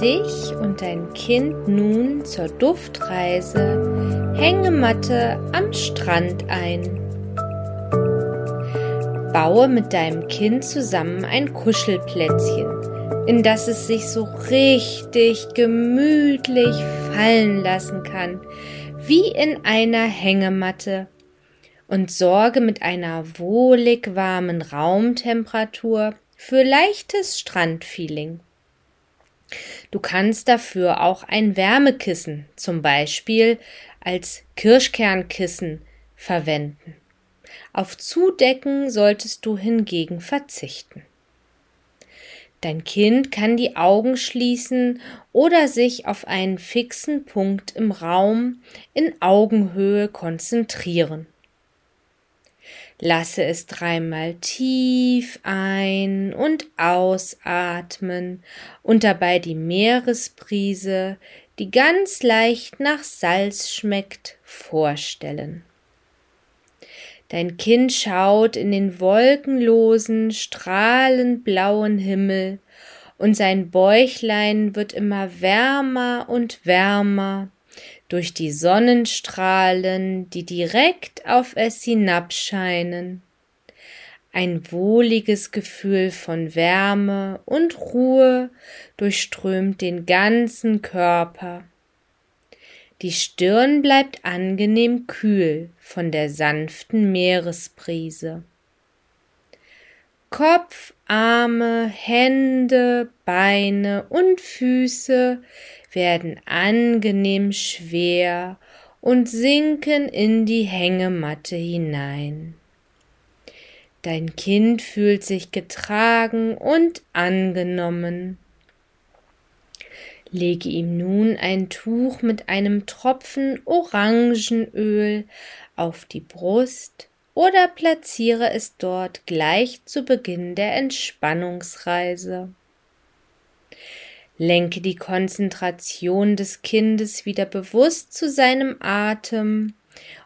dich und dein Kind nun zur Duftreise Hängematte am Strand ein. Baue mit deinem Kind zusammen ein Kuschelplätzchen, in das es sich so richtig gemütlich fallen lassen kann, wie in einer Hängematte, und sorge mit einer wohlig warmen Raumtemperatur für leichtes Strandfeeling. Du kannst dafür auch ein Wärmekissen, zum Beispiel als Kirschkernkissen, verwenden. Auf Zudecken solltest du hingegen verzichten. Dein Kind kann die Augen schließen oder sich auf einen fixen Punkt im Raum in Augenhöhe konzentrieren. Lasse es dreimal tief ein und ausatmen und dabei die Meeresbrise, die ganz leicht nach Salz schmeckt, vorstellen. Dein Kind schaut in den wolkenlosen, strahlend blauen Himmel, und sein Bäuchlein wird immer wärmer und wärmer, durch die Sonnenstrahlen, die direkt auf es hinabscheinen. Ein wohliges Gefühl von Wärme und Ruhe durchströmt den ganzen Körper. Die Stirn bleibt angenehm kühl von der sanften Meeresbrise. Kopf, Arme, Hände, Beine und Füße werden angenehm schwer und sinken in die Hängematte hinein. Dein Kind fühlt sich getragen und angenommen. Lege ihm nun ein Tuch mit einem Tropfen Orangenöl auf die Brust oder platziere es dort gleich zu Beginn der Entspannungsreise. Lenke die Konzentration des Kindes wieder bewusst zu seinem Atem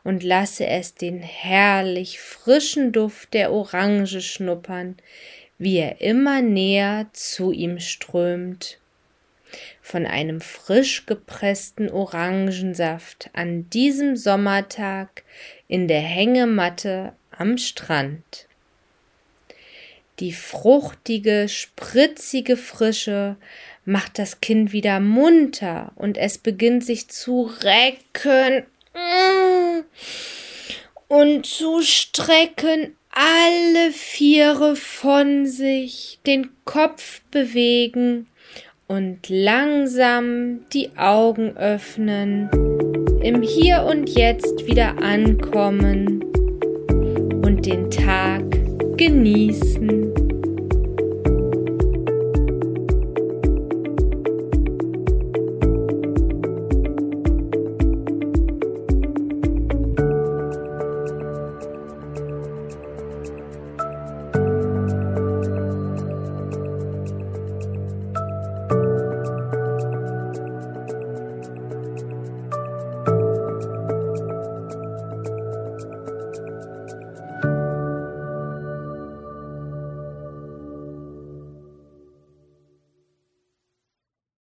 und lasse es den herrlich frischen Duft der Orange schnuppern, wie er immer näher zu ihm strömt. Von einem frisch gepressten Orangensaft an diesem Sommertag in der Hängematte am Strand. Die fruchtige, spritzige Frische macht das Kind wieder munter und es beginnt sich zu recken und zu strecken, alle Viere von sich, den Kopf bewegen und langsam die Augen öffnen, im Hier und Jetzt wieder ankommen und den Tag genießen.